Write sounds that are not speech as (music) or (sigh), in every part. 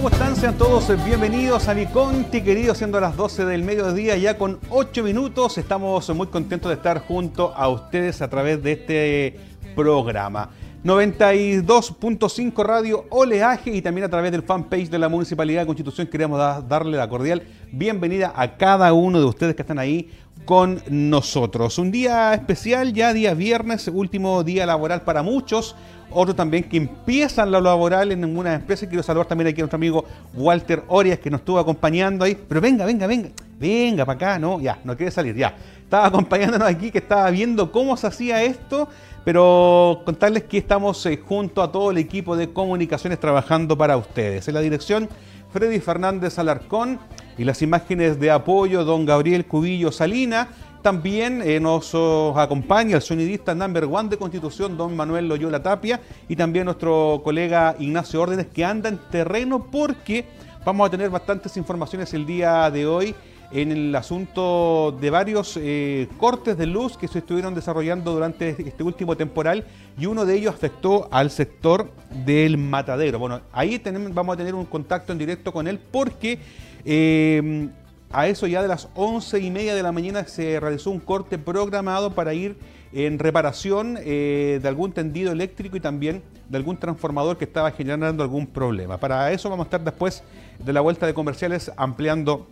¿Cómo están? Sean todos bienvenidos a mi Conti, querido, siendo las 12 del mediodía, ya con 8 minutos. Estamos muy contentos de estar junto a ustedes a través de este programa. 92.5 Radio Oleaje y también a través del fanpage de la Municipalidad de Constitución queremos darle la cordial bienvenida a cada uno de ustedes que están ahí con nosotros. Un día especial, ya día viernes, último día laboral para muchos. Otro también que empiezan la laboral en ninguna empresa. Quiero saludar también aquí a nuestro amigo Walter Orias que nos estuvo acompañando ahí. Pero venga, venga, venga, venga para acá, ¿no? Ya, no quiere salir, ya. Estaba acompañándonos aquí, que estaba viendo cómo se hacía esto. Pero contarles que estamos eh, junto a todo el equipo de comunicaciones trabajando para ustedes. En la dirección, Freddy Fernández Alarcón y las imágenes de apoyo, don Gabriel Cubillo Salina. También eh, nos acompaña el sonidista number one de Constitución, don Manuel Loyola Tapia, y también nuestro colega Ignacio Órdenes, que anda en terreno porque vamos a tener bastantes informaciones el día de hoy en el asunto de varios eh, cortes de luz que se estuvieron desarrollando durante este último temporal y uno de ellos afectó al sector del matadero. Bueno, ahí vamos a tener un contacto en directo con él porque eh, a eso ya de las once y media de la mañana se realizó un corte programado para ir en reparación eh, de algún tendido eléctrico y también de algún transformador que estaba generando algún problema. Para eso vamos a estar después de la vuelta de comerciales ampliando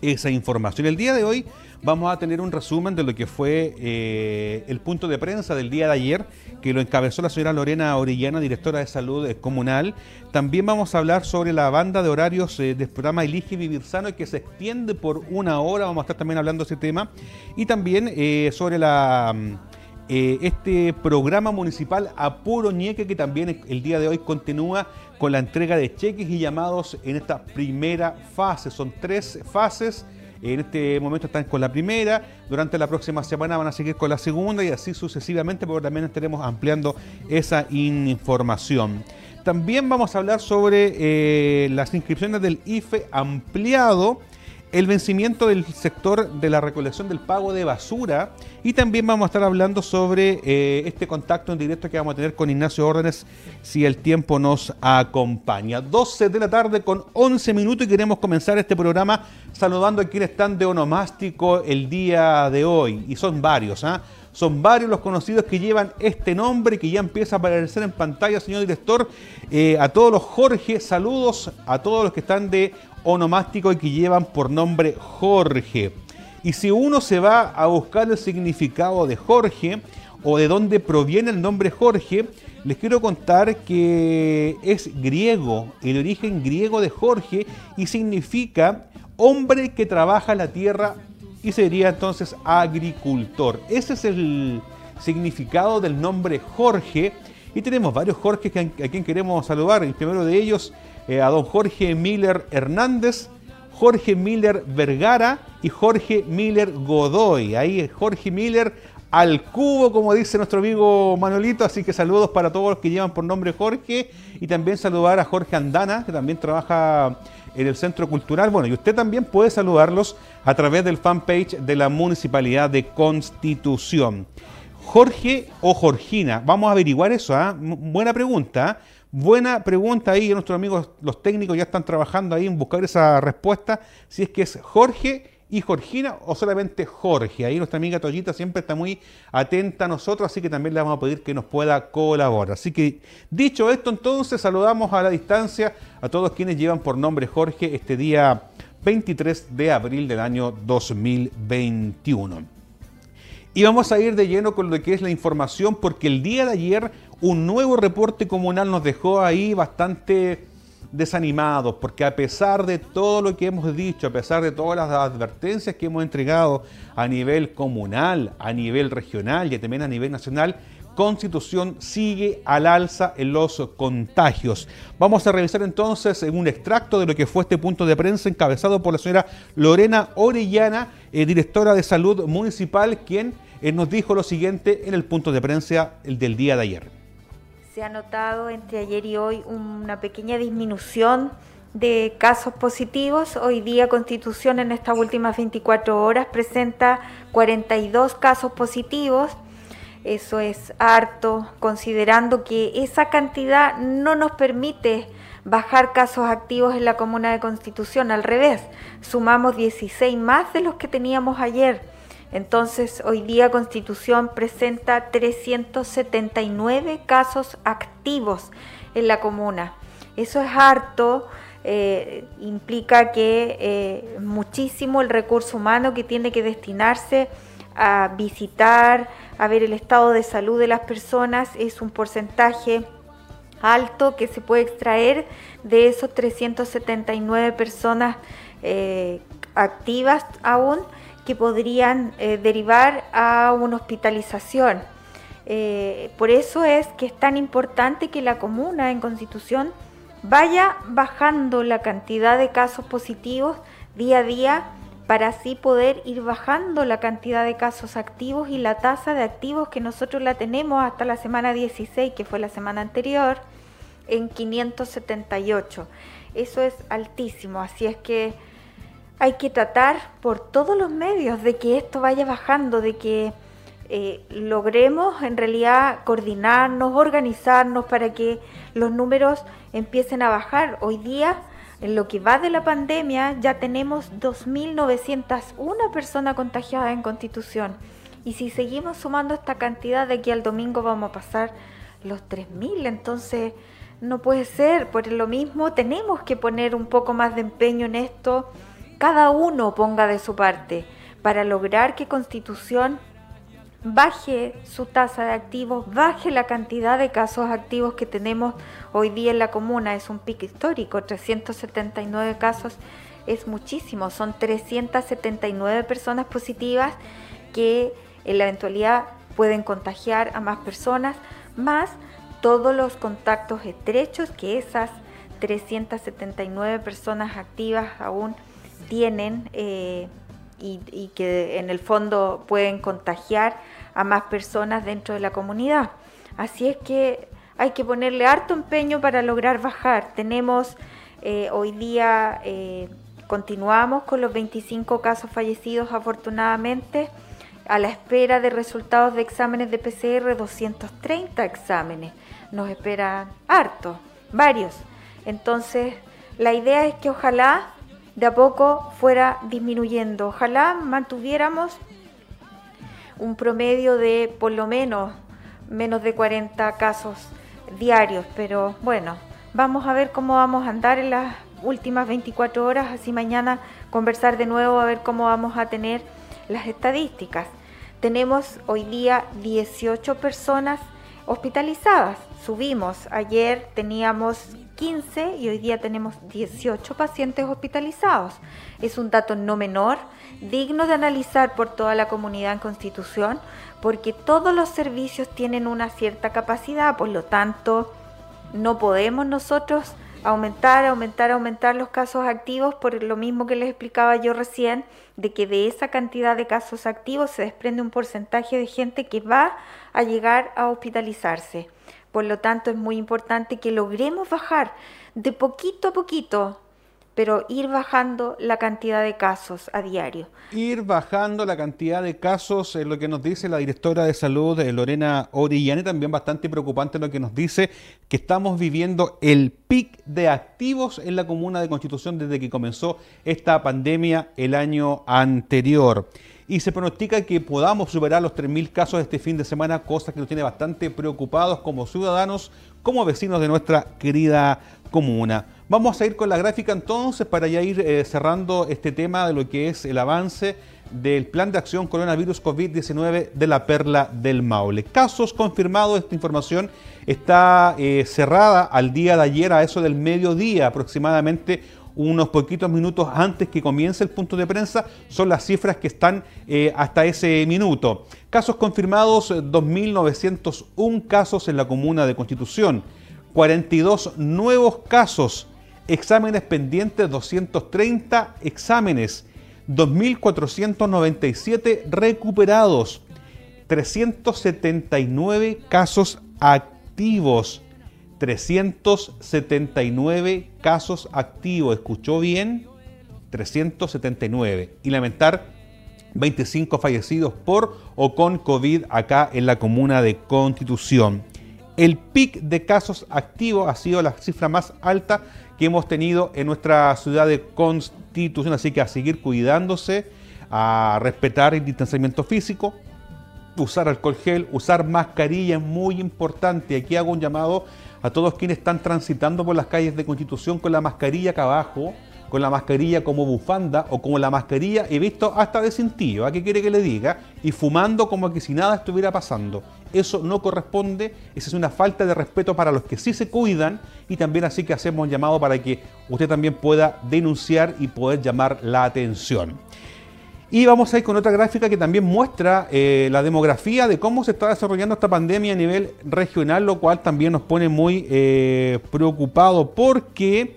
esa información. El día de hoy vamos a tener un resumen de lo que fue eh, el punto de prensa del día de ayer, que lo encabezó la señora Lorena Orellana, directora de salud eh, comunal. También vamos a hablar sobre la banda de horarios eh, del programa Elige Vivir Sano, que se extiende por una hora, vamos a estar también hablando de ese tema. Y también sobre la... este programa municipal Apuro Ñeque, que también el día de hoy continúa con la entrega de cheques y llamados en esta primera fase. Son tres fases en este momento están con la primera, durante la próxima semana van a seguir con la segunda y así sucesivamente, porque también estaremos ampliando esa información. También vamos a hablar sobre eh, las inscripciones del IFE ampliado el vencimiento del sector de la recolección del pago de basura y también vamos a estar hablando sobre eh, este contacto en directo que vamos a tener con Ignacio Órdenes si el tiempo nos acompaña. 12 de la tarde con 11 minutos y queremos comenzar este programa saludando a quienes están de onomástico el día de hoy y son varios, ¿ah? Son varios los conocidos que llevan este nombre que ya empieza a aparecer en pantalla, señor director. Eh, a todos los Jorge, saludos a todos los que están de onomástico y que llevan por nombre Jorge. Y si uno se va a buscar el significado de Jorge o de dónde proviene el nombre Jorge, les quiero contar que es griego, el origen griego de Jorge y significa hombre que trabaja la tierra y sería entonces agricultor. Ese es el significado del nombre Jorge y tenemos varios Jorge a quien queremos saludar. El primero de ellos eh, a don Jorge Miller Hernández, Jorge Miller Vergara y Jorge Miller Godoy. Ahí Jorge Miller al cubo, como dice nuestro amigo Manolito. Así que saludos para todos los que llevan por nombre Jorge. Y también saludar a Jorge Andana, que también trabaja en el Centro Cultural. Bueno, y usted también puede saludarlos a través del fanpage de la Municipalidad de Constitución. Jorge o Jorgina, vamos a averiguar eso, ¿ah? Buena pregunta. ¿ah? Buena pregunta ahí, nuestros amigos, los técnicos ya están trabajando ahí en buscar esa respuesta, si es que es Jorge y Jorgina o solamente Jorge. Ahí nuestra amiga Toyita siempre está muy atenta a nosotros, así que también le vamos a pedir que nos pueda colaborar. Así que dicho esto, entonces saludamos a la distancia a todos quienes llevan por nombre Jorge este día 23 de abril del año 2021. Y vamos a ir de lleno con lo que es la información porque el día de ayer un nuevo reporte comunal nos dejó ahí bastante desanimados, porque a pesar de todo lo que hemos dicho, a pesar de todas las advertencias que hemos entregado a nivel comunal, a nivel regional y también a nivel nacional, Constitución sigue al alza en los contagios. Vamos a revisar entonces en un extracto de lo que fue este punto de prensa encabezado por la señora Lorena Orellana, eh, directora de salud municipal, quien eh, nos dijo lo siguiente en el punto de prensa el del día de ayer. Se ha notado entre ayer y hoy una pequeña disminución de casos positivos. Hoy día Constitución en estas últimas 24 horas presenta 42 casos positivos. Eso es harto, considerando que esa cantidad no nos permite bajar casos activos en la comuna de Constitución. Al revés, sumamos 16 más de los que teníamos ayer. Entonces, hoy día Constitución presenta 379 casos activos en la comuna. Eso es harto, eh, implica que eh, muchísimo el recurso humano que tiene que destinarse a visitar, a ver el estado de salud de las personas, es un porcentaje alto que se puede extraer de esos 379 personas eh, activas aún que podrían eh, derivar a una hospitalización. Eh, por eso es que es tan importante que la comuna en constitución vaya bajando la cantidad de casos positivos día a día para así poder ir bajando la cantidad de casos activos y la tasa de activos que nosotros la tenemos hasta la semana 16, que fue la semana anterior, en 578. Eso es altísimo, así es que hay que tratar por todos los medios de que esto vaya bajando, de que eh, logremos en realidad coordinarnos, organizarnos para que los números empiecen a bajar. Hoy día, en lo que va de la pandemia, ya tenemos 2.901 personas contagiadas en Constitución. Y si seguimos sumando esta cantidad, de aquí al domingo vamos a pasar los 3.000. Entonces, no puede ser. Por lo mismo, tenemos que poner un poco más de empeño en esto cada uno ponga de su parte para lograr que Constitución baje su tasa de activos, baje la cantidad de casos activos que tenemos hoy día en la comuna. Es un pico histórico, 379 casos es muchísimo, son 379 personas positivas que en la eventualidad pueden contagiar a más personas, más todos los contactos estrechos que esas 379 personas activas aún tienen eh, y, que en el fondo pueden contagiar a más personas dentro de la comunidad. Así es que hay que ponerle harto empeño para lograr bajar. Tenemos eh, hoy día, eh, continuamos con los 25 casos fallecidos afortunadamente, a la espera de resultados de exámenes de PCR, 230 exámenes. Nos esperan harto, varios. Entonces, la idea es que ojalá de a poco fuera disminuyendo. Ojalá mantuviéramos un promedio de por lo menos menos de 40 casos diarios, pero bueno, vamos a ver cómo vamos a andar en las últimas 24 horas, así mañana conversar de nuevo a ver cómo vamos a tener las estadísticas. Tenemos hoy día 18 personas hospitalizadas. Subimos, ayer teníamos 15 y hoy día tenemos 18 pacientes hospitalizados. Es un dato no menor, digno de analizar por toda la comunidad en Constitución, porque todos los servicios tienen una cierta capacidad, por lo tanto, no podemos nosotros aumentar, aumentar, aumentar los casos activos por lo mismo que les explicaba yo recién, de que de esa cantidad de casos activos se desprende un porcentaje de gente que va a llegar a hospitalizarse. Por lo tanto, es muy importante que logremos bajar de poquito a poquito, pero ir bajando la cantidad de casos a diario. Ir bajando la cantidad de casos, es lo que nos dice la directora de salud, eh, Lorena Orellane, también bastante preocupante lo que nos dice que estamos viviendo el pic de activos en la comuna de Constitución desde que comenzó esta pandemia el año anterior y se pronostica que podamos superar los 3.000 casos este fin de semana, cosa que nos tiene bastante preocupados como ciudadanos, como vecinos de nuestra querida comuna. Vamos a ir con la gráfica entonces para ya ir eh, cerrando este tema de lo que es el avance del plan de acción coronavirus COVID-19 de la Perla del Maule. Casos confirmados, esta información está eh, cerrada al día de ayer a eso del mediodía aproximadamente unos poquitos minutos antes que comience el punto de prensa, son las cifras que están eh, hasta ese minuto. Casos confirmados, 2.901 casos en la comuna de Constitución, 42 nuevos casos, exámenes pendientes, 230 exámenes, 2.497 recuperados, 379 casos activos 379 casos activos. ¿Escuchó bien? 379. Y lamentar 25 fallecidos por o con COVID acá en la comuna de Constitución. El pic de casos activos ha sido la cifra más alta que hemos tenido en nuestra ciudad de Constitución, así que a seguir cuidándose, a respetar el distanciamiento físico, usar alcohol gel, usar mascarilla es muy importante. Aquí hago un llamado a todos quienes están transitando por las calles de Constitución con la mascarilla acá abajo, con la mascarilla como bufanda o como la mascarilla, he visto hasta de cintillo, ¿a qué quiere que le diga? Y fumando como que si nada estuviera pasando. Eso no corresponde, esa es una falta de respeto para los que sí se cuidan y también así que hacemos un llamado para que usted también pueda denunciar y poder llamar la atención. Y vamos a ir con otra gráfica que también muestra eh, la demografía de cómo se está desarrollando esta pandemia a nivel regional, lo cual también nos pone muy eh, preocupados porque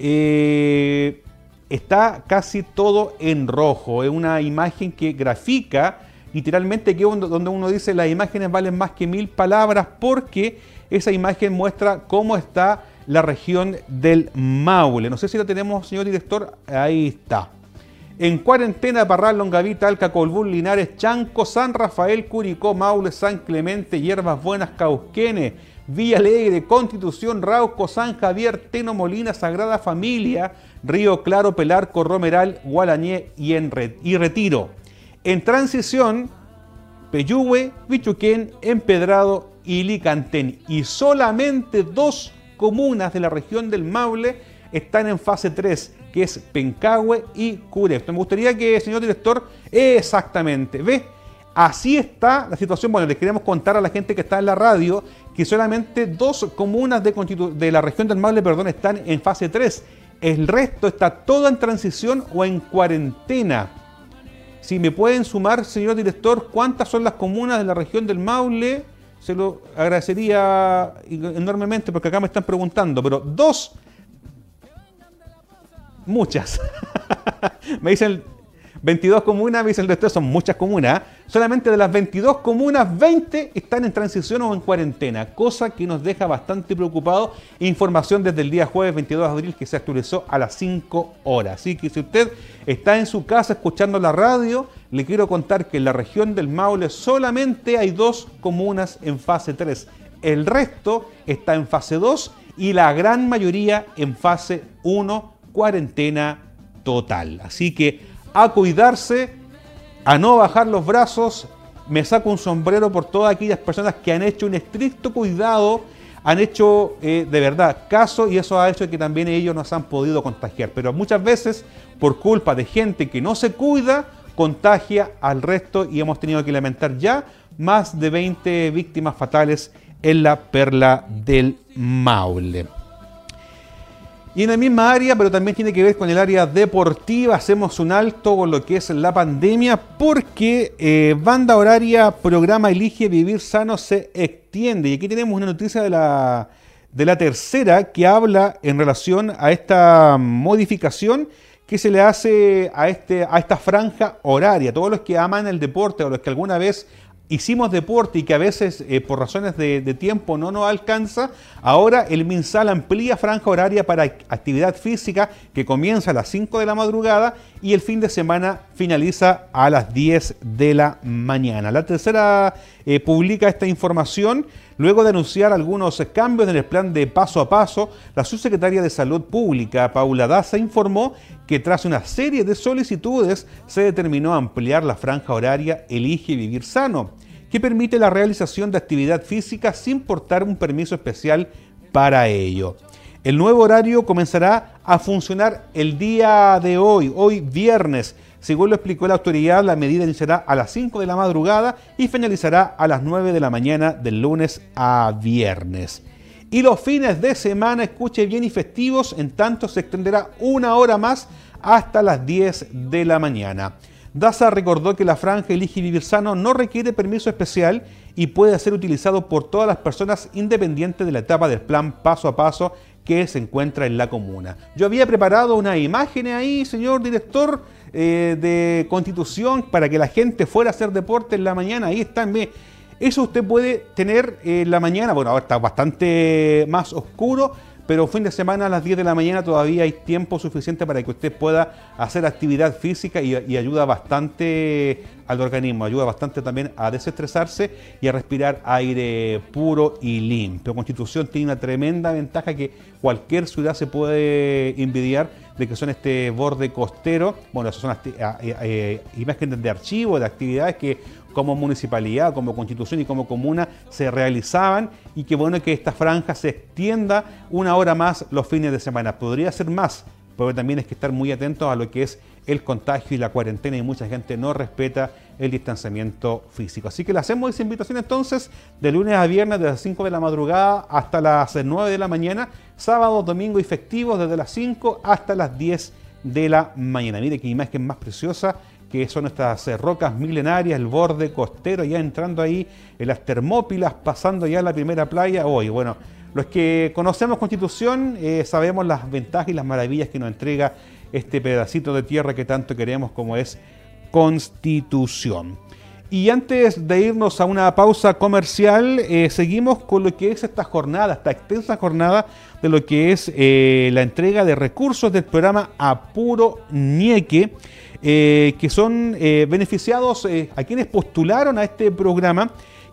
eh, está casi todo en rojo. Es una imagen que grafica literalmente que donde uno dice las imágenes valen más que mil palabras porque esa imagen muestra cómo está la región del Maule. No sé si la tenemos, señor director. Ahí está. En cuarentena, Parral, Longavita, Alca, Colbún, Linares, Chanco, San Rafael, Curicó, Maule, San Clemente, Hierbas Buenas, Cauquene, Villa Alegre, Constitución, Rauco, San Javier, Teno Molina, Sagrada Familia, Río Claro, Pelarco, Romeral, Gualañé y, en y Retiro. En transición, Peyúgue, Bichuquén, Empedrado y Licantén. Y solamente dos comunas de la región del Maule están en fase 3 que es Pencahue y Curepto. Me gustaría que, señor director, exactamente, ¿ve? Así está la situación. Bueno, les queremos contar a la gente que está en la radio que solamente dos comunas de, la región del Maule perdón, están en fase 3. El resto está todo en transición o en cuarentena. Si me pueden sumar, señor director, cuántas son las comunas de la región del Maule, se lo agradecería enormemente porque acá me están preguntando, pero dos muchas. (laughs) me dicen 22 comunas, me dicen el son muchas comunas. Solamente de las 22 comunas, 20 están en transición o en cuarentena, cosa que nos deja bastante preocupados. Información desde el día jueves 22 de abril que se actualizó a las 5 horas. Así que si usted está en su casa escuchando la radio, le quiero contar que en la región del Maule solamente hay dos comunas en fase 3. El resto está en fase 2 y la gran mayoría en fase 1 cuarentena total. Así que a cuidarse, a no bajar los brazos. Me saco un sombrero por todas aquellas personas que han hecho un estricto cuidado, han hecho eh, de verdad caso y eso ha hecho que también ellos nos han podido contagiar. Pero muchas veces, por culpa de gente que no se cuida, contagia al resto y hemos tenido que lamentar ya más de 20 víctimas fatales en la perla del Maule. Y en la misma área, pero también tiene que ver con el área deportiva, hacemos un alto con lo que es la pandemia porque eh, banda horaria programa Elige Vivir Sano se extiende. Y aquí tenemos una noticia de la, de la tercera que habla en relación a esta modificación que se le hace a, este, a esta franja horaria. Todos los que aman el deporte o los que alguna vez hicimos deporte y que a veces eh, por razones de, tiempo no nos alcanza, ahora el MinSal amplía franja horaria para actividad física que comienza a las 5 de la madrugada y el fin de semana finaliza a las 10 de la mañana. La tercera eh, publica esta información luego de anunciar algunos cambios en el plan de paso a paso. La subsecretaria de Salud Pública, Paula Daza, informó que tras una serie de solicitudes se determinó ampliar la franja horaria Elige Vivir Sano, que permite la realización de actividad física sin portar un permiso especial para ello. El nuevo horario comenzará a funcionar el día de hoy, hoy viernes. Según lo explicó la autoridad, la medida iniciará a las 5 de la madrugada y finalizará a las 9 de la mañana del lunes a viernes. Y los fines de semana, escuche bien, y festivos, en tanto se extenderá una hora más hasta las 10 de la mañana. Daza recordó que la franja Elige Vivir Sano no requiere permiso especial y puede ser utilizado por todas las personas independientes de la etapa del plan paso a paso que se encuentra en la comuna. Yo había preparado una imagen ahí, señor director, eh, de constitución para que la gente fuera a hacer deporte en la mañana. Ahí está, Eso usted puede tener en la mañana, bueno, ahora está bastante más oscuro, pero fin de semana a las 10 de la mañana todavía hay tiempo suficiente para que usted pueda hacer actividad física y, ayuda bastante al organismo, ayuda bastante también a desestresarse y a respirar aire puro y limpio. Constitución tiene una tremenda ventaja que cualquier ciudad se puede envidiar de que son este borde costero, bueno, esas son eh, eh, imágenes de archivo, de actividades que como municipalidad, como constitución y como comuna se realizaban y que bueno que esta franja se extienda una hora más los fines de semana. Podría ser más, pero también es que estar muy atentos a lo que es el contagio y la cuarentena y mucha gente no respeta el distanciamiento físico. Así que le hacemos esa invitación entonces de lunes a viernes desde las 5 de la madrugada hasta las 9 de la mañana, sábado, domingo y festivos desde las 5 hasta las 10 de la mañana. Mire qué imagen más preciosa que son estas rocas milenarias, el borde costero, ya entrando ahí en las Termópilas, pasando ya la primera playa. Hoy, bueno, los que conocemos Constitución eh, sabemos las ventajas y las maravillas que nos entrega este pedacito de tierra que tanto queremos como es Constitución. Y antes de irnos a una pausa comercial, eh, seguimos con lo que es esta jornada, esta extensa jornada de lo que es eh, la entrega de recursos del programa Apuro Nieque, eh, que son beneficiados a quienes postularon a este programa,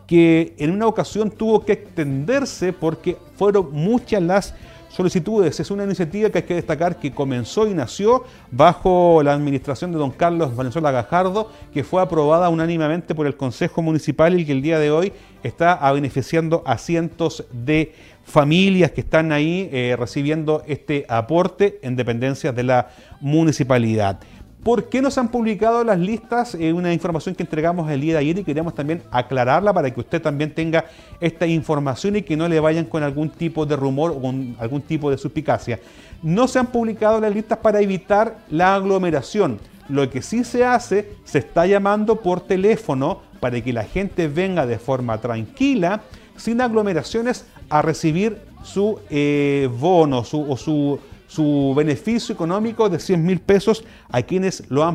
que en una ocasión tuvo que extenderse porque fueron muchas las solicitudes. Es una iniciativa que hay que destacar que comenzó y nació bajo la administración de don Carlos Valenzuela Gajardo, que fue aprobada unánimemente por el Consejo Municipal y que el día de hoy está beneficiando a cientos de familias que están ahí eh, recibiendo este aporte en dependencias de la municipalidad. ¿Por qué no se han publicado las listas? Es una información que entregamos el día de ayer y queríamos también aclararla para que usted también tenga esta información y que no le vayan con algún tipo de rumor o con algún tipo de suspicacia. No se han publicado las listas para evitar la aglomeración. Lo que sí se hace, se está llamando por teléfono para que la gente venga de forma tranquila, sin aglomeraciones, a recibir su eh, bono o su su beneficio económico de 100 mil pesos a quienes lo han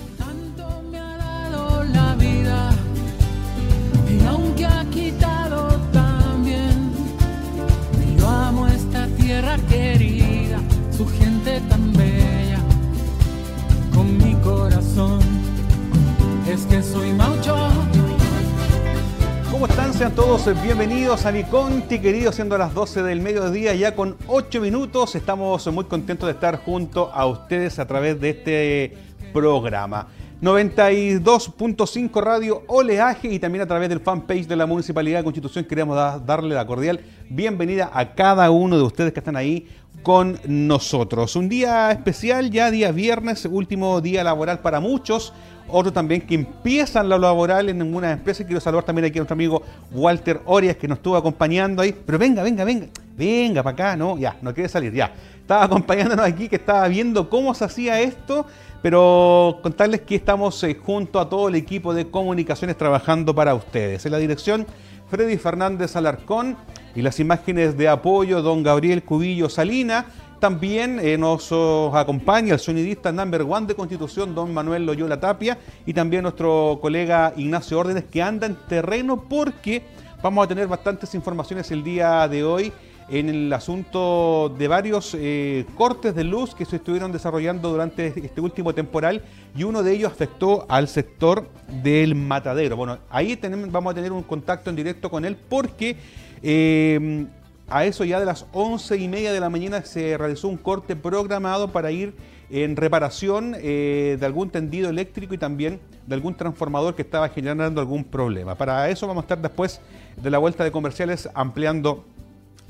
Bienvenidos a mi Conti, querido, siendo las 12 del mediodía, ya con 8 minutos. Estamos muy contentos de estar junto a ustedes a través de este programa. 92.5 Radio Oleaje y también a través del fanpage de la Municipalidad de Constitución queremos darle la cordial bienvenida a cada uno de ustedes que están ahí con nosotros. Un día especial, ya día viernes, último día laboral para muchos otros también que empiezan la laboral en ninguna empresa. Quiero saludar también aquí a nuestro amigo Walter Orias, que nos estuvo acompañando ahí. Pero venga, venga, venga, venga para acá, ¿no? Ya, no quiere salir, ya. Estaba acompañándonos aquí, que estaba viendo cómo se hacía esto, pero contarles que estamos eh, junto a todo el equipo de comunicaciones trabajando para ustedes. En la dirección, Freddy Fernández Alarcón y las imágenes de apoyo, don Gabriel Cubillo Salina. También eh, nos acompaña el sonidista number one de Constitución, don Manuel Loyola Tapia, y también nuestro colega Ignacio Órdenes, que anda en terreno porque vamos a tener bastantes informaciones el día de hoy en el asunto de varios eh, cortes de luz que se estuvieron desarrollando durante este último temporal y uno de ellos afectó al sector del matadero. Bueno, ahí vamos a tener un contacto en directo con él porque eh, a eso ya de las once y media de la mañana se realizó un corte programado para ir en reparación eh, de algún tendido eléctrico y también de algún transformador que estaba generando algún problema. Para eso vamos a estar después de la vuelta de comerciales ampliando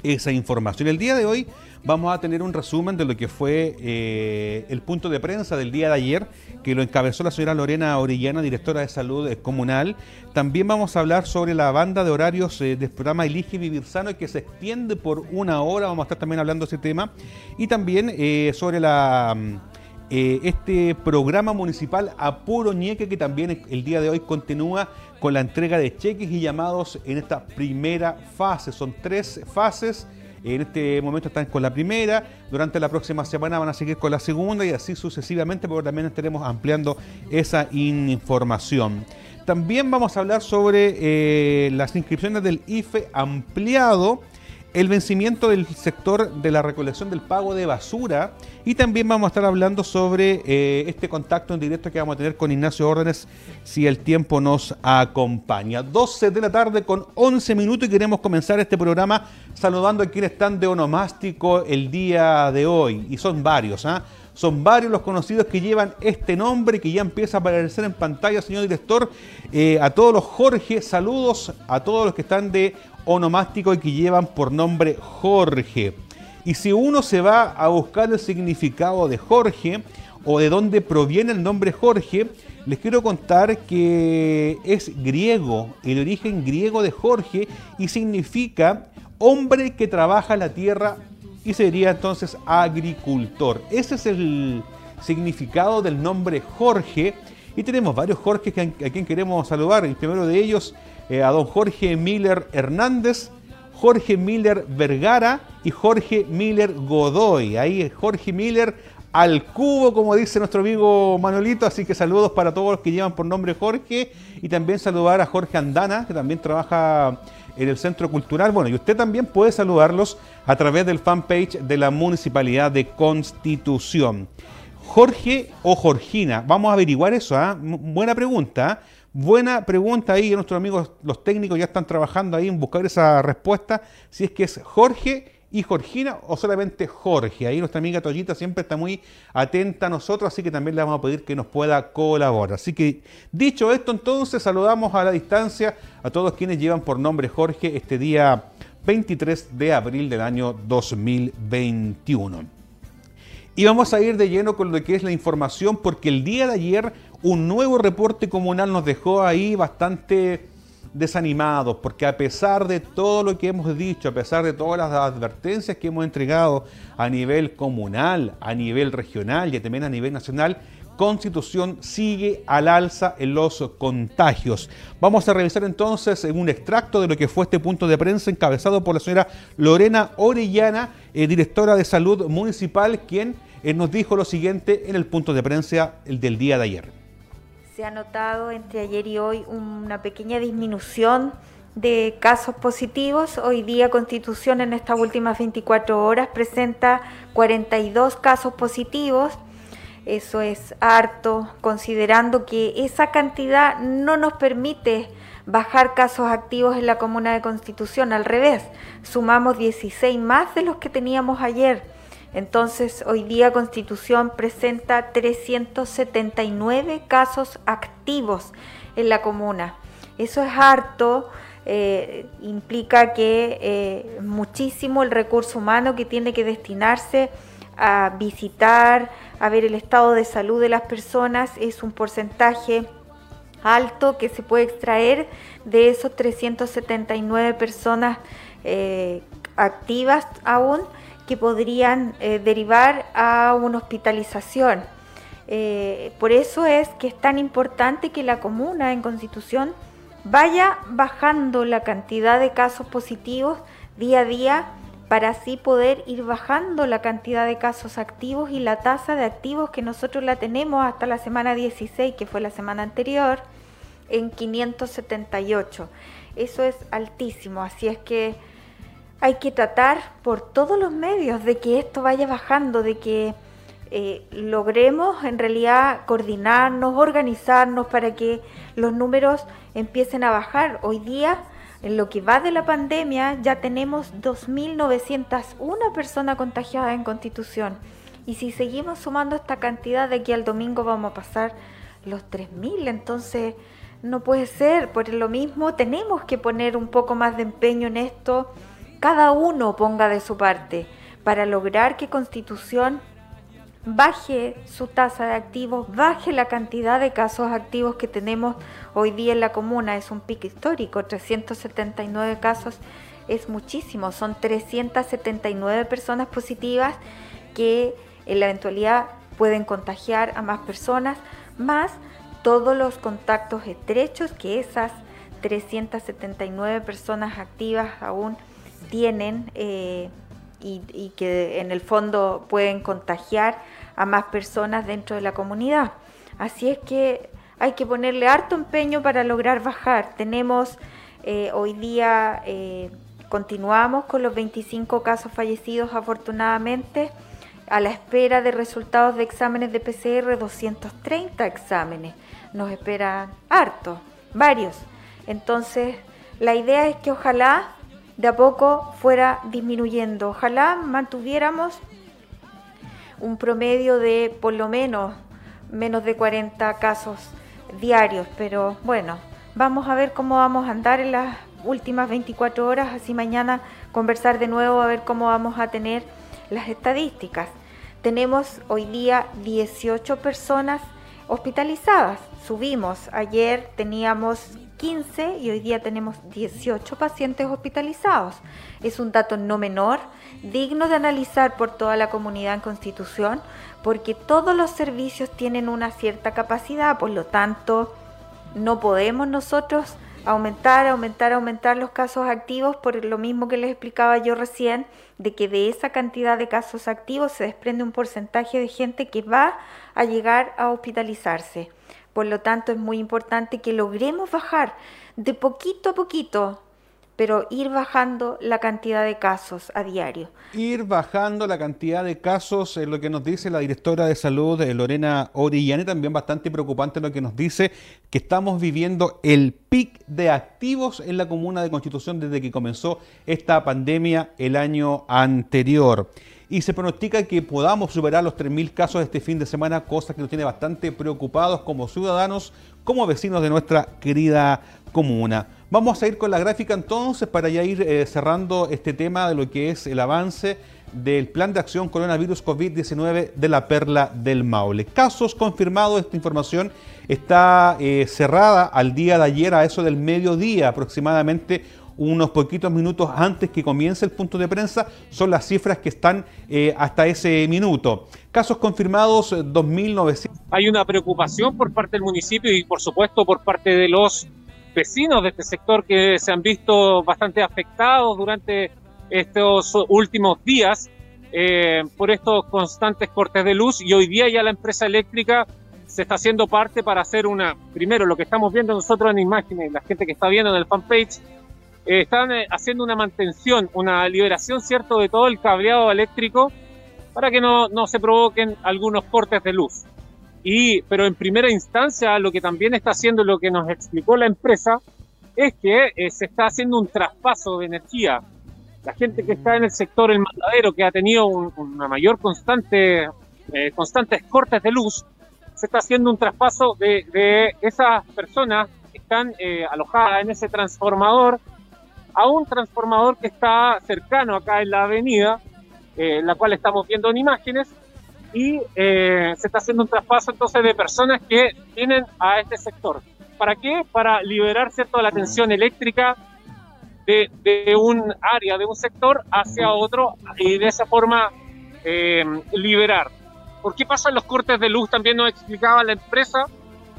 esa información. El día de hoy vamos a tener un resumen de lo que fue eh, el punto de prensa del día de ayer, que lo encabezó la señora Lorena Orellana, directora de salud eh, comunal. También vamos a hablar sobre la banda de horarios eh, del programa Elige Vivir Sano, que se extiende por una hora, vamos a estar también hablando de ese tema. Y también sobre la... este programa municipal Apuro Ñeque, que también el día de hoy continúa con la entrega de cheques y llamados en esta primera fase. Son tres fases. En este momento están con la primera, durante la próxima semana van a seguir con la segunda y así sucesivamente, porque también estaremos ampliando esa información. También vamos a hablar sobre eh, las inscripciones del IFE ampliado el vencimiento del sector de la recolección del pago de basura y también vamos a estar hablando sobre eh, este contacto en directo que vamos a tener con Ignacio Órdenes si el tiempo nos acompaña. 12 de la tarde con 11 minutos y queremos comenzar este programa saludando a quienes están de onomástico el día de hoy y son varios, ¿ah? Son varios los conocidos que llevan este nombre que ya empieza a aparecer en pantalla, señor director. Eh, a todos los Jorge, saludos a todos los que están de onomástico y que llevan por nombre Jorge. Y si uno se va a buscar el significado de Jorge o de dónde proviene el nombre Jorge, les quiero contar que es griego, el origen griego de Jorge y significa hombre que trabaja la tierra y sería entonces agricultor. Ese es el significado del nombre Jorge y tenemos varios Jorge a quien queremos saludar. El primero de ellos eh, a don Jorge Miller Hernández, Jorge Miller Vergara y Jorge Miller Godoy. Ahí Jorge Miller al cubo, como dice nuestro amigo Manuelito. Así que saludos para todos los que llevan por nombre Jorge. Y también saludar a Jorge Andana, que también trabaja en el Centro Cultural. Bueno, y usted también puede saludarlos a través del fanpage de la Municipalidad de Constitución. Jorge o Jorgina, vamos a averiguar eso, ¿ah? Buena pregunta. ¿ah? Buena pregunta ahí, nuestros amigos los técnicos ya están trabajando ahí en buscar esa respuesta, si es que es Jorge y Jorgina o solamente Jorge. Ahí nuestra amiga Toyita siempre está muy atenta a nosotros, así que también le vamos a pedir que nos pueda colaborar. Así que dicho esto, entonces saludamos a la distancia a todos quienes llevan por nombre Jorge este día 23 de abril del año 2021. Y vamos a ir de lleno con lo que es la información, porque el día de ayer un nuevo reporte comunal nos dejó ahí bastante desanimados, porque a pesar de todo lo que hemos dicho, a pesar de todas las advertencias que hemos entregado a nivel comunal, a nivel regional y también a nivel nacional, Constitución sigue al alza en los contagios. Vamos a revisar entonces un extracto de lo que fue este punto de prensa encabezado por la señora Lorena Orellana, eh, directora de Salud Municipal, quien eh, nos dijo lo siguiente en el punto de prensa del día de ayer. Se ha notado entre ayer y hoy una pequeña disminución de casos positivos. Hoy día Constitución en estas últimas 24 horas presenta 42 casos positivos eso es harto, considerando que esa cantidad no nos permite bajar casos activos en la comuna de Constitución. Al revés, sumamos 16 más de los que teníamos ayer. Entonces, hoy día Constitución presenta 379 casos activos en la comuna. Eso es harto, eh, implica que eh, muchísimo el recurso humano que tiene que destinarse a visitar, a ver el estado de salud de las personas, es un porcentaje alto que se puede extraer de esos 379 personas eh, activas aún que podrían eh, derivar a una hospitalización. Eh, por eso es que es tan importante que la comuna en constitución vaya bajando la cantidad de casos positivos día a día para así poder ir bajando la cantidad de casos activos y la tasa de activos que nosotros la tenemos hasta la semana 16, que fue la semana anterior, en 578. Eso es altísimo, así es que hay que tratar por todos los medios de que esto vaya bajando, de que eh, logremos en realidad coordinarnos, organizarnos para que los números empiecen a bajar. Hoy día en lo que va de la pandemia ya tenemos 2.901 personas contagiadas en Constitución. Y si seguimos sumando esta cantidad de aquí al domingo vamos a pasar los 3.000. Entonces no puede ser. Por lo mismo tenemos que poner un poco más de empeño en esto. Cada uno ponga de su parte para lograr que Constitución baje su tasa de activos, baje la cantidad de casos activos que tenemos hoy día en la comuna. Es un pico histórico, 379 casos es muchísimo, son 379 personas positivas que en la eventualidad pueden contagiar a más personas, más todos los contactos estrechos que esas 379 personas activas aún tienen. Eh, y, que en el fondo pueden contagiar a más personas dentro de la comunidad. Así es que hay que ponerle harto empeño para lograr bajar. Tenemos eh, hoy día, eh, continuamos con los 25 casos fallecidos afortunadamente, a la espera de resultados de exámenes de PCR, 230 exámenes. Nos esperan harto, varios. Entonces, la idea es que ojalá de a poco fuera disminuyendo. Ojalá mantuviéramos un promedio de por lo menos menos de 40 casos diarios, pero bueno, vamos a ver cómo vamos a andar en las últimas 24 horas, así mañana conversar de nuevo a ver cómo vamos a tener las estadísticas. Tenemos hoy día 18 personas hospitalizadas. Subimos, ayer teníamos 15 y hoy día tenemos 18 pacientes hospitalizados. Es un dato no menor, digno de analizar por toda la comunidad en Constitución, porque todos los servicios tienen una cierta capacidad, por lo tanto, no podemos nosotros aumentar, aumentar, aumentar los casos activos por lo mismo que les explicaba yo recién, de que de esa cantidad de casos activos se desprende un porcentaje de gente que va a llegar a hospitalizarse. Por lo tanto, es muy importante que logremos bajar de poquito a poquito, pero ir bajando la cantidad de casos a diario. Ir bajando la cantidad de casos, es lo que nos dice la directora de salud, eh, Lorena Orellana, también bastante preocupante lo que nos dice que estamos viviendo el pic de activos en la comuna de Constitución desde que comenzó esta pandemia el año anterior y se pronostica que podamos superar los 3.000 casos este fin de semana, cosa que nos tiene bastante preocupados como ciudadanos, como vecinos de nuestra querida comuna. Vamos a ir con la gráfica entonces para ya ir eh, cerrando este tema de lo que es el avance del Plan de Acción Coronavirus COVID-19 de la Perla del Maule. Casos confirmados, esta información está eh, cerrada al día de ayer a eso del mediodía aproximadamente unos poquitos minutos antes que comience el punto de prensa, son las cifras que están eh, hasta ese minuto. Casos confirmados 2.900. Hay una preocupación por parte del municipio y por supuesto por parte de los vecinos de este sector que se han visto bastante afectados durante estos últimos días eh, por estos constantes cortes de luz y hoy día ya la empresa eléctrica se está haciendo parte para hacer una, primero lo que estamos viendo nosotros en imágenes, la gente que está viendo en el fanpage, eh, están eh, haciendo una mantención, una liberación, ¿cierto?, de todo el cableado eléctrico para que no, no se provoquen algunos cortes de luz. Y, pero en primera instancia, lo que también está haciendo, lo que nos explicó la empresa, es que se está haciendo un traspaso de energía la gente que está en el sector el matadero, que ha tenido una mayor constante, eh, constantes cortes de luz, se está haciendo un traspaso de, esas personas que están eh, alojadas en ese transformador a un transformador que está cercano acá en la avenida, eh, la cual estamos viendo en imágenes, y se está haciendo un traspaso entonces de personas que vienen a este sector. ¿Para qué? Para liberar toda la tensión eléctrica de, un área, de un sector hacia otro y de esa forma eh, liberar. ¿Por qué pasan los cortes de luz? También nos explicaba la empresa.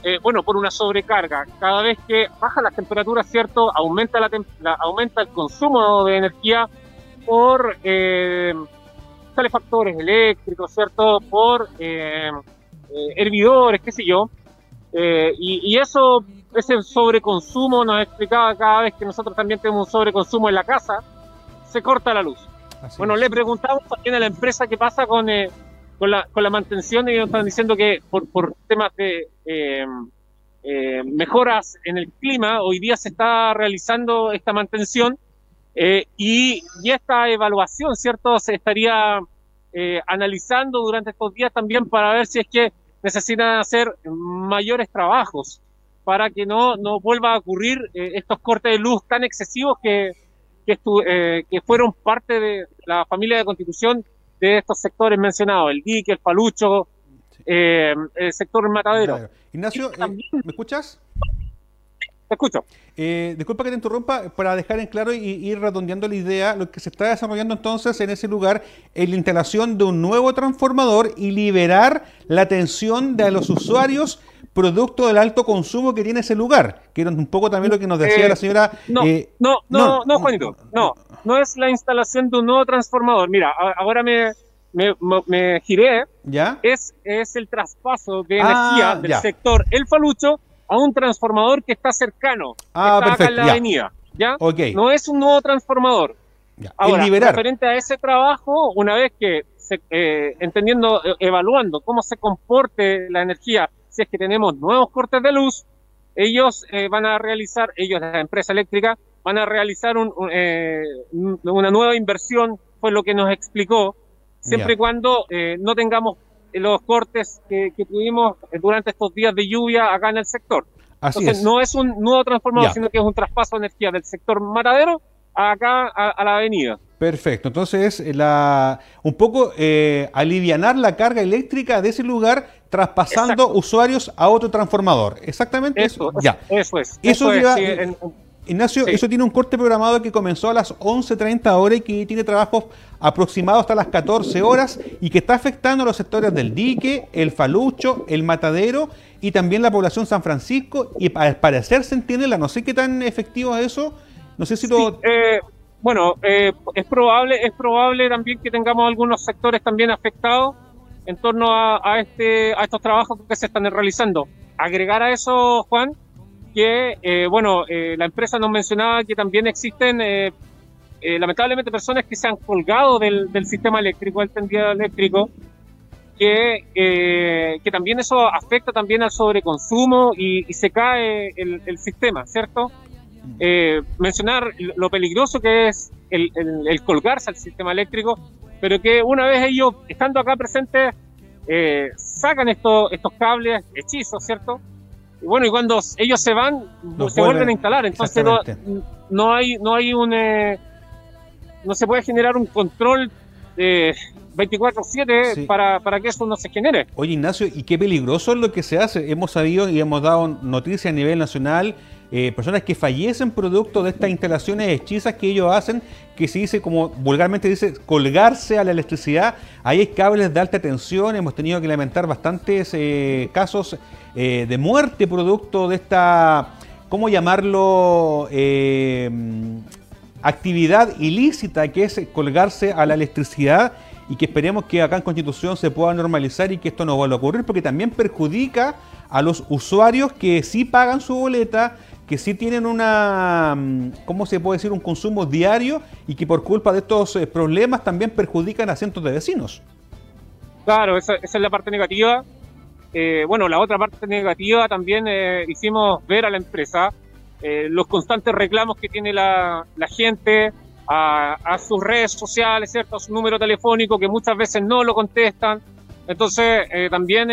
Eh, bueno, por una sobrecarga. Cada vez que baja las temperaturas, ¿cierto? Aumenta, la, aumenta el consumo de energía por eh, calefactores eléctricos, ¿cierto? Por eh, hervidores, qué sé yo. y, y, eso ese sobreconsumo nos explicaba cada vez que nosotros también tenemos un sobreconsumo en la casa, se corta la luz. bueno, le preguntamos también a la empresa qué pasa con, eh, con, la, con la mantención ellos están diciendo que por, por temas de eh, eh, mejoras en el clima, hoy día se está realizando esta mantención y, y, esta evaluación, ¿cierto? Se estaría analizando durante estos días también para ver si es que necesitan hacer mayores trabajos para que no, no vuelva a ocurrir eh, estos cortes de luz tan excesivos que, eh, que, fueron parte de la familia de constitución de estos sectores mencionados, el dique, el palucho, eh, el sector matadero. Ignacio, ¿me escuchas? Te escucho. disculpa que te interrumpa, para dejar en claro y ir redondeando la idea, lo que se está desarrollando entonces en ese lugar es la instalación de un nuevo transformador y liberar la atención de los usuarios producto del alto consumo que tiene ese lugar, que era un poco también lo que nos decía la señora. No, eh, no, no, no, Juanito, no, no es la instalación de un nuevo transformador. Mira, ahora me, me, giré. ¿Ya? Es, es el traspaso de energía ah, del sector El Falucho a un transformador que está cercano, ah, está acá en la avenida. ¿ya? No es un nuevo transformador. Ahora, referente a ese trabajo, una vez que, eh, entendiendo, eh, evaluando cómo se comporte la energía si es que tenemos nuevos cortes de luz, ellos eh, van a realizar, ellos, la empresa eléctrica, van a realizar eh, una nueva inversión, fue lo que nos explicó, siempre y cuando eh, no tengamos los cortes que, tuvimos durante estos días de lluvia acá en el sector. Entonces, no es un nuevo transformador, sino que es un traspaso de energía del sector matadero acá a, la avenida. Perfecto, entonces la, un poco eh, alivianar la carga eléctrica de ese lugar traspasando usuarios a otro transformador. Exactamente eso. ya. Eso es. Eso, Ignacio, eso tiene un corte programado que comenzó a las 11.30 horas y que tiene trabajos aproximados hasta las 14 horas y que está afectando a los sectores del dique, el falucho, el matadero y también la población San Francisco y al parecer se entiende, la no sé qué tan efectivo es eso, no sé si lo... Eh, bueno, eh, es probable, es probable también que tengamos algunos sectores también afectados en torno a, este, a estos trabajos que se están realizando. Agregar a eso, Juan, que eh, bueno, la empresa nos mencionaba que también existen lamentablemente personas que se han colgado del, sistema eléctrico, del tendido eléctrico, que, que también eso afecta también al sobreconsumo y, se cae el, el sistema, ¿cierto? eh, mencionar lo peligroso que es el, colgarse al sistema eléctrico, pero que una vez ellos, estando acá presentes, eh, sacan estos, estos cables hechizos, ¿cierto? Y bueno, y cuando ellos se van, se vuelven a instalar, entonces no, hay, no hay un... Eh, no se puede generar un control eh, 24/7 para, para que eso no se genere. Oye Ignacio, y qué peligroso es lo que se hace. Hemos sabido y hemos dado noticias a nivel nacional, eh, personas que fallecen producto de estas instalaciones hechizas que ellos hacen, que se dice, como vulgarmente dice, colgarse a la electricidad. Ahí hay cables de alta tensión, hemos tenido que lamentar bastantes eh, casos eh, de muerte producto de esta, ¿cómo llamarlo? actividad ilícita que es colgarse a la electricidad y que esperemos que acá en Constitución se pueda normalizar y que esto no vuelva a ocurrir, porque también perjudica a los usuarios que sí pagan su boleta, que sí tienen una, mm, ¿cómo se puede decir?, un consumo diario y que por culpa de estos eh, problemas también perjudican a cientos de vecinos. Claro, esa, es la parte negativa. Eh, bueno, la otra parte negativa también eh, hicimos ver a la empresa los constantes reclamos que tiene la, gente, a, sus redes sociales, ¿cierto? A su número telefónico, que muchas veces no lo contestan. Entonces, también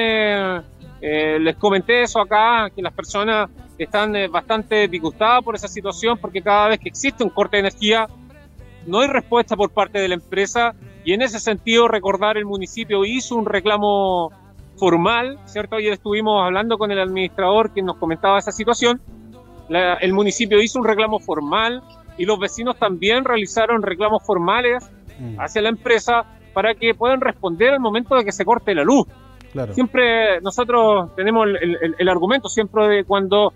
eh, les comenté eso acá, que las personas están bastante disgustadas por esa situación, porque cada vez que existe un corte de energía, no hay respuesta por parte de la empresa. Y en ese sentido, recordar el municipio hizo un reclamo formal, ¿cierto? Ayer estuvimos hablando con el administrador que nos comentaba esa situación. el municipio hizo un reclamo formal, y los vecinos también realizaron reclamos formales mm. hacia la empresa para que puedan responder al momento de que se corte la luz. Siempre nosotros tenemos el, argumento siempre de cuando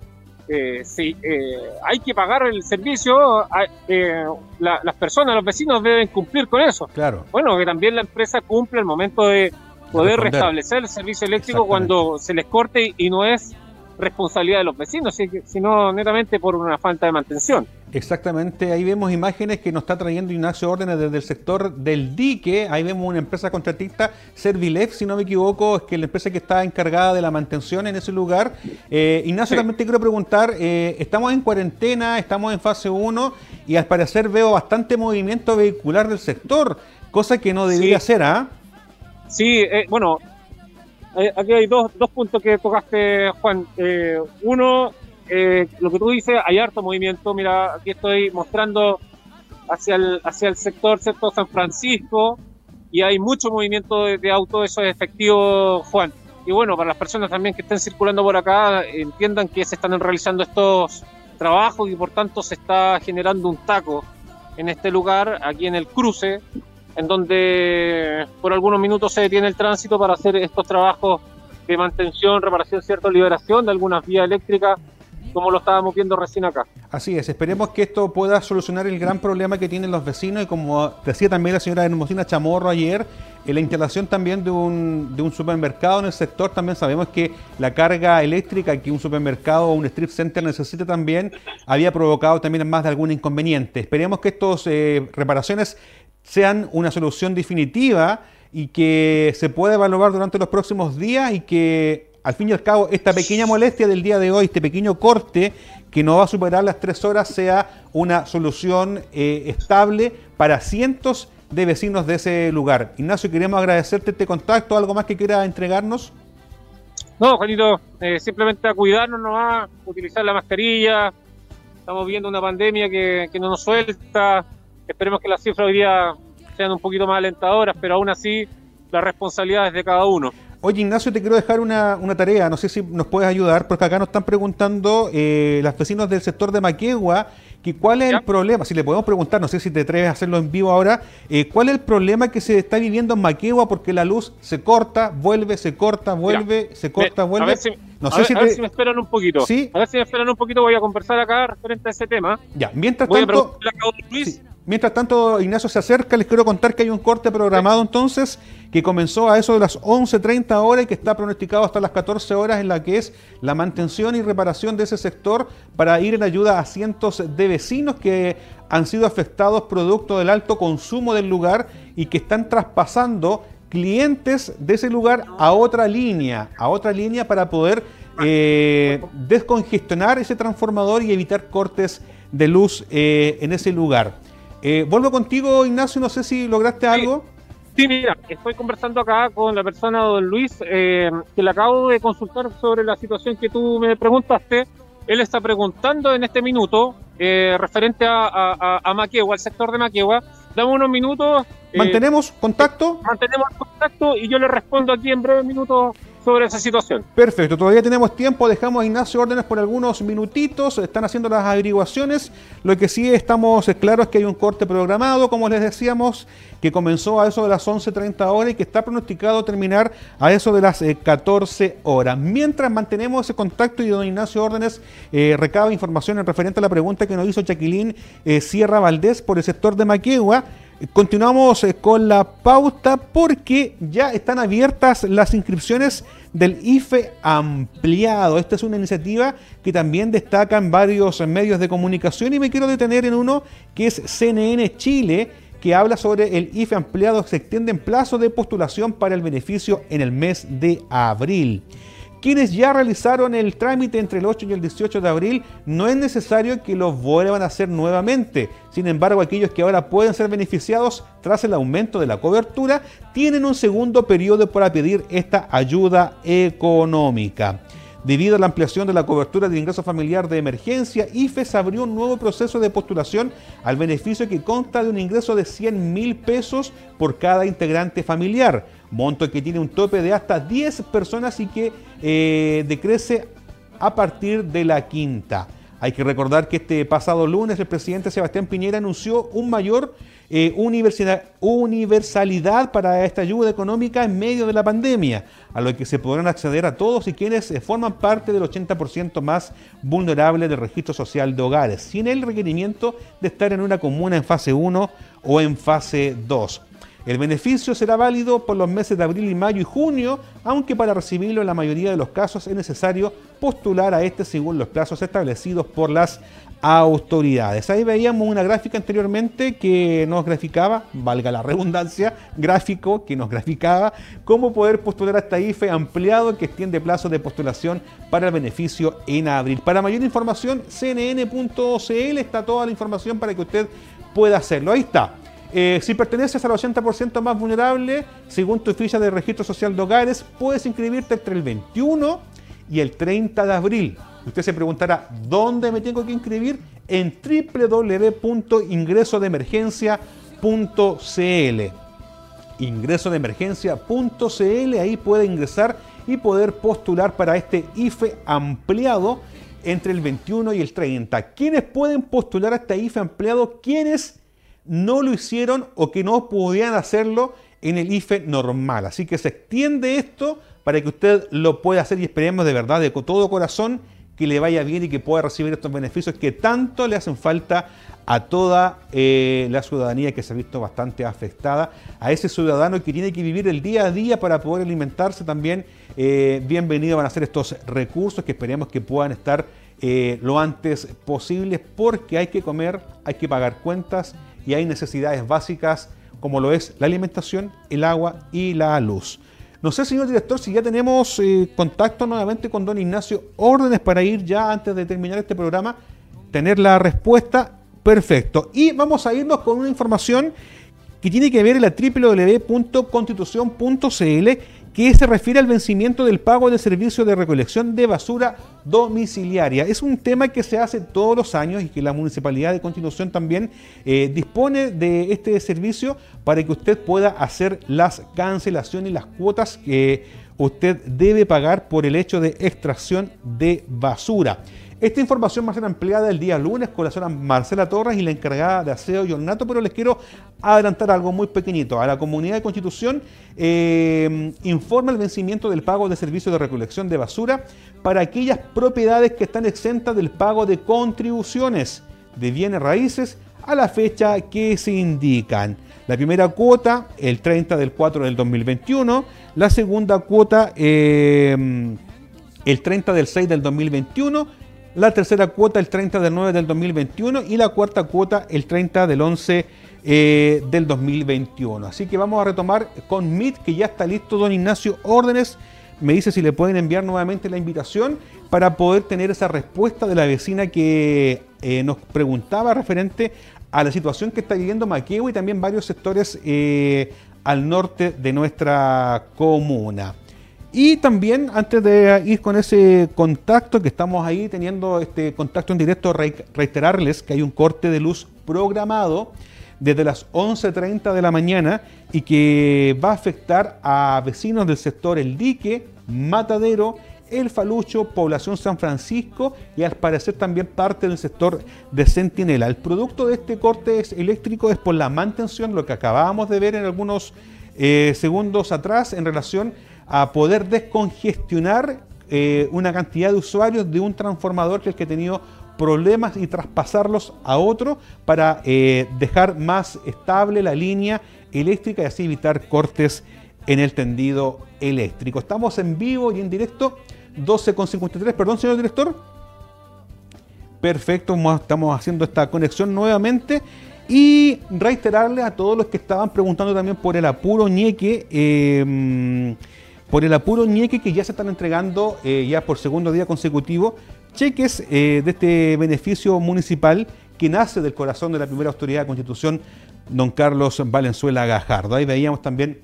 eh, si, eh, hay que pagar el servicio, eh, las personas, los vecinos deben cumplir con eso. Claro. Bueno, que también la empresa cumple el momento de poder restablecer el servicio eléctrico cuando se les corte y no es responsabilidad de los vecinos, sino netamente por una falta de mantención. Exactamente, ahí vemos imágenes que nos está trayendo Ignacio Órdenes desde el sector del dique, ahí vemos una empresa contratista, Servilef, si no me equivoco, es que la empresa que está encargada de la mantención en ese lugar. Eh, Ignacio, también te quiero preguntar, eh, estamos en cuarentena, estamos en fase 1 y al parecer veo bastante movimiento vehicular del sector, cosa que no debería ser, ¿ah? Sí, eh, bueno, aquí hay dos, dos puntos que tocaste, Juan. Eh, uno, eh, lo que tú dices, hay harto movimiento. Mira, aquí estoy mostrando hacia el, hacia el sector, ¿cierto? San Francisco, y hay mucho movimiento de, autos, eso es efectivo, Juan. Y bueno, para las personas también que estén circulando por acá, entiendan que se están realizando estos trabajos y por tanto se está generando un taco en este lugar, aquí en el cruce, en donde por algunos minutos se detiene el tránsito para hacer estos trabajos de mantención, reparación, cierta liberación de algunas vías eléctricas, como lo estábamos viendo recién acá. Así es, esperemos que esto pueda solucionar el gran problema que tienen los vecinos y como decía también la señora Hermosina Chamorro ayer, en la instalación también de un, de un supermercado en el sector, también sabemos que la carga eléctrica que un supermercado o un strip center necesita también había provocado también más de algún inconveniente. Esperemos que estas eh, reparaciones sean una solución definitiva y que se pueda evaluar durante los próximos días y que al fin y al cabo esta pequeña molestia del día de hoy, este pequeño corte que no va a superar las tres horas, sea una solución eh, estable para cientos de vecinos de ese lugar. Ignacio, queremos agradecerte este contacto, ¿algo más que quiera entregarnos? No, Juanito, eh, simplemente a cuidarnos nomás, utilizar la mascarilla, estamos viendo una pandemia que, que no nos suelta, Esperemos que las cifras hoy día sean un poquito más alentadoras, pero aún así la responsabilidad es de cada uno. Oye, Ignacio, te quiero dejar una, tarea, no sé si nos puedes ayudar, porque acá nos están preguntando eh, las vecinos del sector de Maquegua que cuál es el problema, si le podemos preguntar, no sé si te atreves a hacerlo en vivo ahora, eh, cuál es el problema que se está viviendo en Maquegua porque la luz se corta, vuelve, se corta, vuelve, se corta, vuelve. A ver si, no sé si, me esperan un poquito. ¿Sí? A ver si me esperan un poquito, voy a conversar acá referente a ese tema. Ya, mientras tanto... Mientras tanto, Ignacio se acerca, les quiero contar que hay un corte programado entonces que comenzó a eso de las 11.30 horas y que está pronosticado hasta las 14 horas en la que es la mantención y reparación de ese sector para ir en ayuda a cientos de vecinos que han sido afectados producto del alto consumo del lugar y que están traspasando clientes de ese lugar a otra línea, a otra línea para poder eh, descongestionar ese transformador y evitar cortes de luz eh, en ese lugar. Eh, vuelvo contigo, Ignacio, no sé si lograste algo. Sí, mira, estoy conversando acá con la persona don Luis, eh, que le acabo de consultar sobre la situación que tú me preguntaste. Él está preguntando en este minuto, eh, referente a, a, Maquegua, al sector de Maquegua, dame unos minutos. Eh, ¿Mantenemos contacto? Mantenemos contacto y yo le respondo aquí en breves minutos sobre esa situación. Perfecto, todavía tenemos tiempo, dejamos a Ignacio órdenes por algunos minutitos, están haciendo las averiguaciones, lo que sí estamos claros es que hay un corte programado, como les decíamos, que comenzó a eso de las 11.30 horas y que está pronosticado terminar a eso de las 14 eh, horas. Mientras mantenemos ese contacto y don Ignacio Órdenes eh, recaba información en referente a la pregunta que nos hizo Chaquilín eh, Sierra Valdés por el sector de Maquegua, Continuamos eh, con la pauta porque ya están abiertas las inscripciones del IFE ampliado. Esta es una iniciativa que también destaca en varios medios de comunicación y me quiero detener en uno que es CNN Chile que habla sobre el IFE ampliado que se extiende en plazo de postulación para el beneficio en el mes de abril. Quienes ya realizaron el trámite entre el 8 y el 18 de abril, no es necesario que lo vuelvan a hacer nuevamente. Sin embargo, aquellos que ahora pueden ser beneficiados tras el aumento de la cobertura, tienen un segundo periodo para pedir esta ayuda económica. Debido a la ampliación de la cobertura de ingreso familiar de emergencia, IFES abrió un nuevo proceso de postulación al beneficio que consta de un ingreso de 100 mil pesos por cada integrante familiar monto que tiene un tope de hasta 10 personas y que eh, decrece a partir de la quinta. Hay que recordar que este pasado lunes el presidente Sebastián Piñera anunció un mayor eh, universalidad para esta ayuda económica en medio de la pandemia, a lo que se podrán acceder a todos y quienes eh, forman parte del 80% más vulnerable del registro social de hogares, sin el requerimiento de estar en una comuna en fase 1 o en fase 2. El beneficio será válido por los meses de abril y mayo y junio, aunque para recibirlo en la mayoría de los casos es necesario postular a este según los plazos establecidos por las autoridades. Ahí veíamos una gráfica anteriormente que nos graficaba, valga la redundancia, gráfico que nos graficaba cómo poder postular a esta IFE ampliado que extiende plazo de postulación para el beneficio en abril. Para mayor información, cnn.cl está toda la información para que usted pueda hacerlo. Ahí está. Eh, si perteneces al 80% más vulnerable, según tu ficha de registro social de hogares, puedes inscribirte entre el 21 y el 30 de abril. Usted se preguntará, ¿dónde me tengo que inscribir? En www.ingresodeemergencia.cl. Ingresodeemergencia.cl, ahí puede ingresar y poder postular para este IFE ampliado entre el 21 y el 30. ¿Quiénes pueden postular a este IFE ampliado? ¿Quiénes? No lo hicieron o que no podían hacerlo en el IFE normal. Así que se extiende esto para que usted lo pueda hacer y esperemos de verdad, de todo corazón, que le vaya bien y que pueda recibir estos beneficios que tanto le hacen falta a toda eh, la ciudadanía que se ha visto bastante afectada, a ese ciudadano que tiene que vivir el día a día para poder alimentarse también. Eh, bienvenidos van a ser estos recursos que esperemos que puedan estar eh, lo antes posible porque hay que comer, hay que pagar cuentas y hay necesidades básicas como lo es la alimentación, el agua y la luz. No sé, señor director, si ya tenemos eh, contacto nuevamente con don Ignacio, órdenes para ir ya antes de terminar este programa, tener la respuesta. Perfecto. Y vamos a irnos con una información que tiene que ver en la www.constitución.cl que se refiere al vencimiento del pago de servicio de recolección de basura domiciliaria. Es un tema que se hace todos los años y que la Municipalidad de Constitución también eh, dispone de este servicio para que usted pueda hacer las cancelaciones y las cuotas que usted debe pagar por el hecho de extracción de basura. Esta información va a ser ampliada el día lunes con la señora Marcela Torres y la encargada de aseo y ornato, pero les quiero adelantar algo muy pequeñito. A la comunidad de Constitución eh, informa el vencimiento del pago de servicio de recolección de basura para aquellas propiedades que están exentas del pago de contribuciones de bienes raíces a la fecha que se indican. La primera cuota el 30 del 4 del 2021, la segunda cuota eh, el 30 del 6 del 2021 la tercera cuota el 30 del 9 del 2021 y la cuarta cuota el 30 del 11 eh, del 2021. Así que vamos a retomar con MIT, que ya está listo don Ignacio Órdenes. Me dice si le pueden enviar nuevamente la invitación para poder tener esa respuesta de la vecina que eh, nos preguntaba referente a la situación que está viviendo Maqueo y también varios sectores eh, al norte de nuestra comuna. Y también, antes de ir con ese contacto que estamos ahí teniendo este contacto en directo, reiterarles que hay un corte de luz programado desde las 11.30 de la mañana y que va a afectar a vecinos del sector El Dique, Matadero, El Falucho, Población San Francisco y al parecer también parte del sector de Centinela. El producto de este corte eléctrico es por la mantención, lo que acabábamos de ver en algunos eh, segundos atrás en relación a poder descongestionar eh, una cantidad de usuarios de un transformador que es que ha tenido problemas y traspasarlos a otro para eh, dejar más estable la línea eléctrica y así evitar cortes en el tendido eléctrico. Estamos en vivo y en directo, 12.53, perdón señor director. Perfecto, estamos haciendo esta conexión nuevamente y reiterarle a todos los que estaban preguntando también por el apuro ñeque. Eh, por el apuro ñeque que ya se están entregando eh, ya por segundo día consecutivo cheques eh, de este beneficio municipal que nace del corazón de la primera autoridad de constitución, don Carlos Valenzuela Gajardo. Ahí veíamos también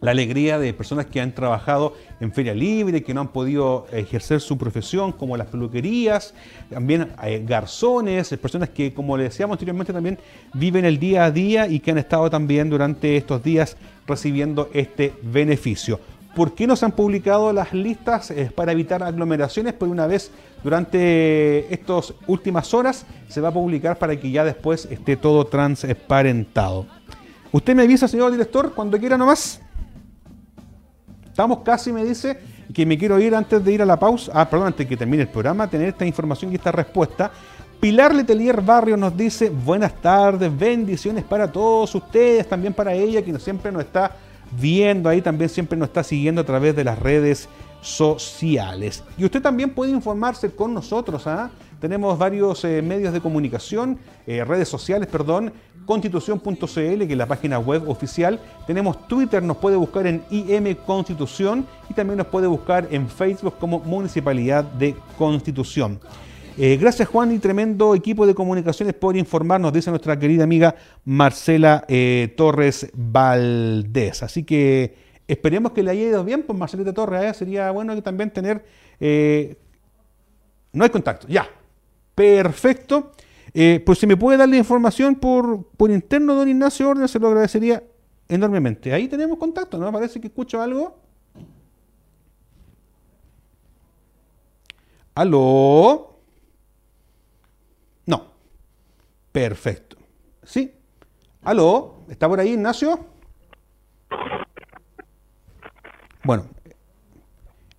la alegría de personas que han trabajado en feria libre, que no han podido ejercer su profesión, como las peluquerías, también eh, garzones, personas que, como le decíamos anteriormente, también viven el día a día y que han estado también durante estos días recibiendo este beneficio. ¿Por qué no se han publicado las listas Es para evitar aglomeraciones? Por una vez, durante estas últimas horas, se va a publicar para que ya después esté todo transparentado. Usted me avisa, señor director, cuando quiera nomás. Estamos casi, me dice, que me quiero ir antes de ir a la pausa. Ah, perdón, antes de que termine el programa, tener esta información y esta respuesta. Pilar Letelier Barrio nos dice, buenas tardes, bendiciones para todos ustedes, también para ella, que siempre nos está viendo ahí, también siempre nos está siguiendo a través de las redes sociales. Y usted también puede informarse con nosotros. ¿ah? Tenemos varios eh, medios de comunicación, eh, redes sociales, perdón, constitución.cl, que es la página web oficial. Tenemos Twitter, nos puede buscar en IM Constitución y también nos puede buscar en Facebook como Municipalidad de Constitución. Eh, gracias Juan y tremendo equipo de comunicaciones por informarnos, dice nuestra querida amiga Marcela eh, Torres Valdés. Así que esperemos que le haya ido bien, pues Marcelita Torres, ¿eh? sería bueno también tener... no hay contacto, ya. Perfecto. pues si me puede dar la información por, por interno, don Ignacio Orden, se lo agradecería enormemente. Ahí tenemos contacto, ¿no? Parece que escucho algo. ¿Aló? Perfecto. ¿Sí? ¿Aló? ¿Está por ahí Ignacio? Bueno,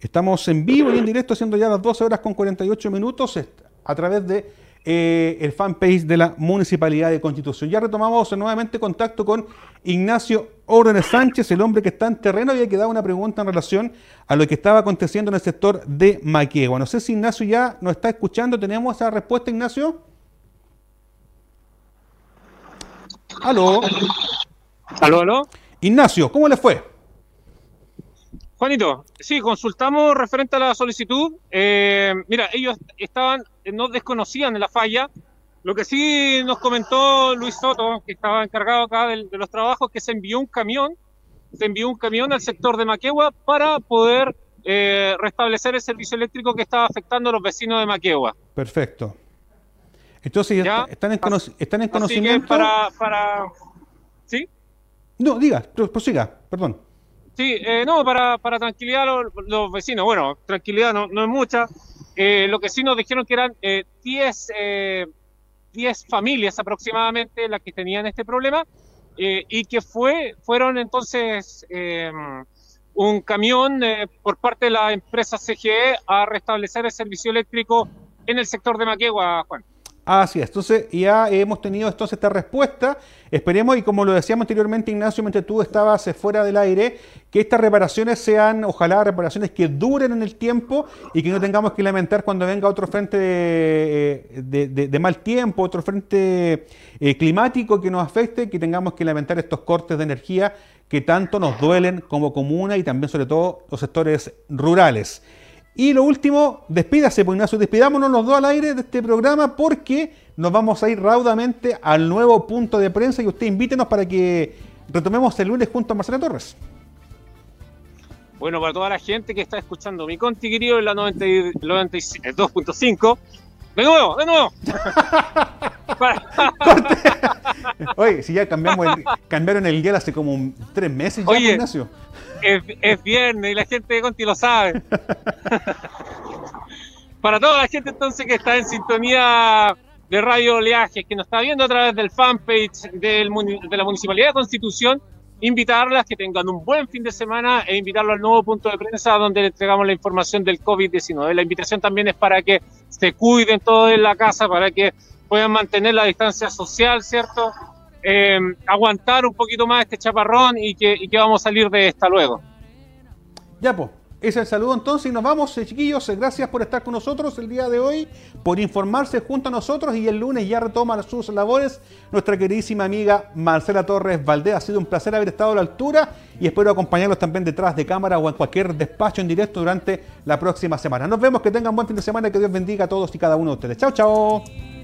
estamos en vivo y en directo haciendo ya las 12 horas con 48 minutos a través de eh, el fanpage de la Municipalidad de Constitución. Ya retomamos nuevamente contacto con Ignacio Órdenes Sánchez, el hombre que está en terreno. Había quedado una pregunta en relación a lo que estaba aconteciendo en el sector de Maquegua. No sé si Ignacio ya nos está escuchando. ¿Tenemos esa respuesta, Ignacio? Aló. Aló, aló. Ignacio, ¿cómo le fue? Juanito, sí, consultamos referente a la solicitud. Eh, mira, ellos estaban, no desconocían la falla. Lo que sí nos comentó Luis Soto, que estaba encargado acá de, los trabajos, que se envió un camión, se envió un camión al sector de Maquegua para poder eh, restablecer el servicio eléctrico que estaba afectando a los vecinos de Maquegua. Perfecto. Entonces, están en, están en conocimiento. para, para. ¿Sí? No, diga, prosiga, perdón. Sí, eh, no, para, para tranquilidad a los, vecinos. Bueno, tranquilidad no, no es mucha. Eh, lo que sí nos dijeron que eran 10 eh, familias aproximadamente las que tenían este problema y que fue fueron entonces un camión por parte de la empresa CGE a restablecer el servicio eléctrico en el sector de Maquegua, Juan. Así es, entonces ya hemos tenido entonces esta respuesta. Esperemos, y como lo decíamos anteriormente, Ignacio, mientras tú estabas fuera del aire, que estas reparaciones sean, ojalá, reparaciones que duren en el tiempo y que no tengamos que lamentar cuando venga otro frente de, mal tiempo, otro frente eh, climático que nos afecte, que tengamos que lamentar estos cortes de energía que tanto nos duelen como comuna y también, sobre todo, los sectores rurales. Y lo último, despídase, pues Ignacio, despidámonos los dos al aire de este programa porque nos vamos a ir raudamente al nuevo punto de prensa y usted invítenos para que retomemos el lunes junto a Marcela Torres. Bueno, para toda la gente que está escuchando mi conti querido en la 2.5, de nuevo, de nuevo. (laughs) Oye, si ya cambiamos el, cambiaron el día hace como tres meses ya, Oye, Ignacio. Es, es viernes y la gente de Conti lo sabe. (laughs) Para toda la gente entonces que está en sintonía de Radio Oleaje, que nos está viendo a través del fanpage del, de la Municipalidad de Constitución, invitarlas que tengan un buen fin de semana e invitarlos al nuevo punto de prensa donde le entregamos la información del COVID-19. La invitación también es para que se cuiden todos en la casa, para que puedan mantener la distancia social, ¿cierto? Eh, aguantar un poquito más este chaparrón y que, vamos a salir de esta luego. Ya, pues. Ese es el saludo entonces y nos vamos, eh, chiquillos. Eh, gracias por estar con nosotros el día de hoy, por informarse junto a nosotros y el lunes ya retoma sus labores nuestra queridísima amiga Marcela Torres Valdés. Ha sido un placer haber estado a la altura y espero acompañarlos también detrás de cámara o en cualquier despacho en directo durante la próxima semana. Nos vemos, que tengan buen fin de semana y que Dios bendiga a todos y cada uno de ustedes. Chao, chao.